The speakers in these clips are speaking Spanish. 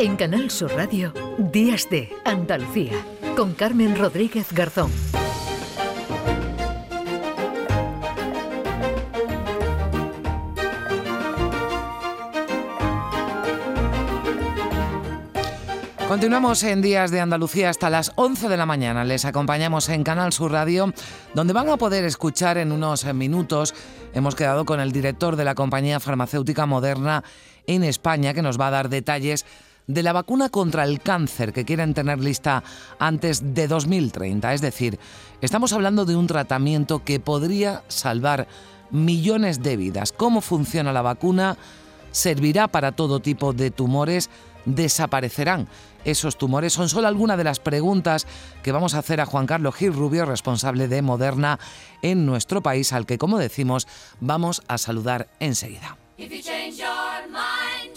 En Canal Sur Radio, Días de Andalucía, con Carmen Rodríguez Garzón. Continuamos en Días de Andalucía hasta las 11 de la mañana. Les acompañamos en Canal Sur Radio, donde van a poder escuchar en unos minutos. Hemos quedado con el director de la compañía farmacéutica moderna en España, que nos va a dar detalles de la vacuna contra el cáncer que quieren tener lista antes de 2030. Es decir, estamos hablando de un tratamiento que podría salvar millones de vidas. ¿Cómo funciona la vacuna? ¿Servirá para todo tipo de tumores? ¿Desaparecerán esos tumores? Son solo algunas de las preguntas que vamos a hacer a Juan Carlos Gil Rubio, responsable de Moderna en nuestro país, al que, como decimos, vamos a saludar enseguida.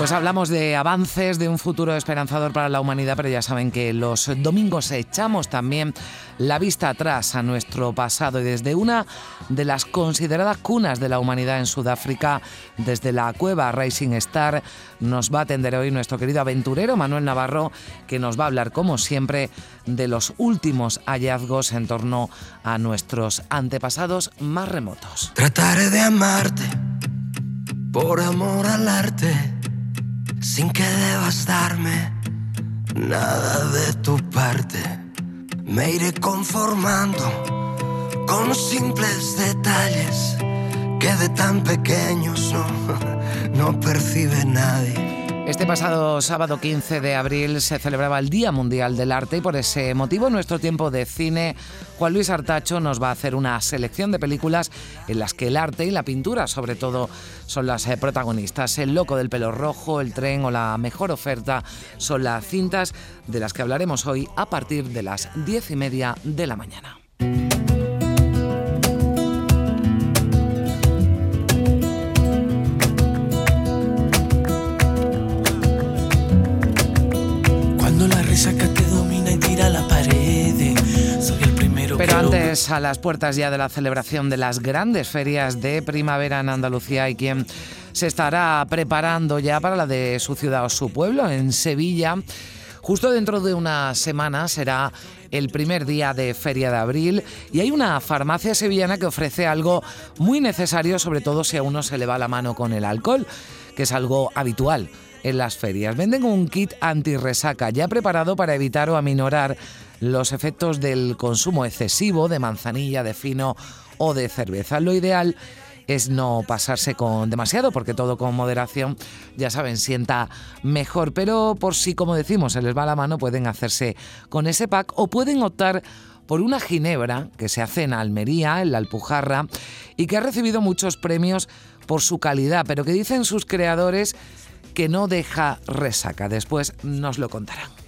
Pues hablamos de avances, de un futuro esperanzador para la humanidad, pero ya saben que los domingos echamos también la vista atrás a nuestro pasado y desde una de las consideradas cunas de la humanidad en Sudáfrica, desde la cueva Rising Star. Nos va a atender hoy nuestro querido aventurero Manuel Navarro, que nos va a hablar, como siempre, de los últimos hallazgos en torno a nuestros antepasados más remotos. Trataré de amarte por amor al arte, sin que debas darme nada de tu parte. Me iré conformando con simples detalles que de tan pequeños no, no percibe nadie. Este pasado sábado 15 de abril se celebraba el Día Mundial del Arte y por ese motivo nuestro tiempo de cine Juan Luis Artacho nos va a hacer una selección de películas en las que el arte y la pintura sobre todo son las eh, protagonistas. El loco del pelo rojo, el tren o la mejor oferta son las cintas de las que hablaremos hoy a partir de las diez y media de la mañana. Pero antes, a las puertas ya de la celebración de las grandes ferias de primavera en Andalucía, hay quien se estará preparando ya para la de su ciudad o su pueblo, en Sevilla. Justo dentro de una semana será el primer día de Feria de Abril y hay una farmacia sevillana que ofrece algo muy necesario, sobre todo si a uno se le va la mano con el alcohol, que es algo habitual en las ferias. Venden un kit anti-resaca ya preparado para evitar o aminorar los efectos del consumo excesivo de manzanilla, de fino o de cerveza. Lo ideal es no pasarse con demasiado, porque todo con moderación, ya saben, sienta mejor. Pero por si, como decimos, se les va la mano, pueden hacerse con ese pack o pueden optar por una ginebra que se hace en Almería, en la Alpujarra, y que ha recibido muchos premios por su calidad, pero que dicen sus creadores que no deja resaca. Después nos lo contarán.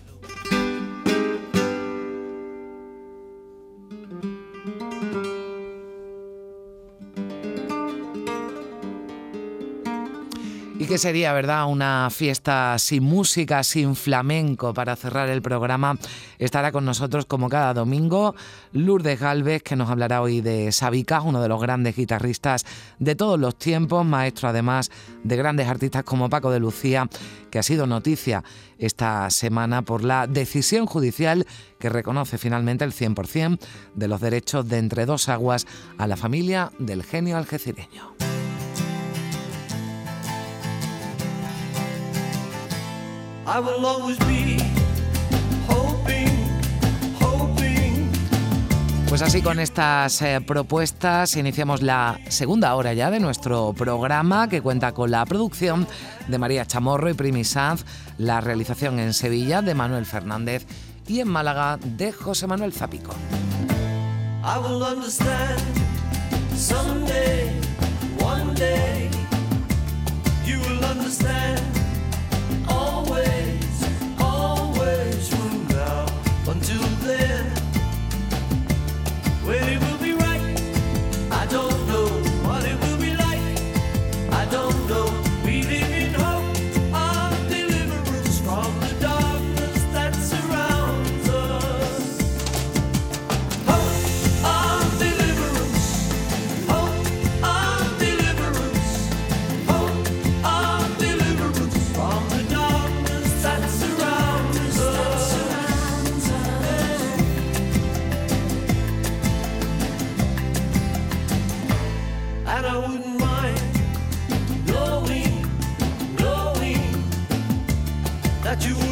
¿Y qué sería, verdad? Una fiesta sin música, sin flamenco para cerrar el programa. Estará con nosotros como cada domingo Lourdes Galvez, que nos hablará hoy de Sabica, uno de los grandes guitarristas de todos los tiempos, maestro además de grandes artistas como Paco de Lucía, que ha sido noticia esta semana por la decisión judicial que reconoce finalmente el 100% de los derechos de entre dos aguas a la familia del genio algecireño. Pues así con estas eh, propuestas iniciamos la segunda hora ya de nuestro programa que cuenta con la producción de María Chamorro y Primi Sanz, la realización en Sevilla de Manuel Fernández y en Málaga de José Manuel Zapico. you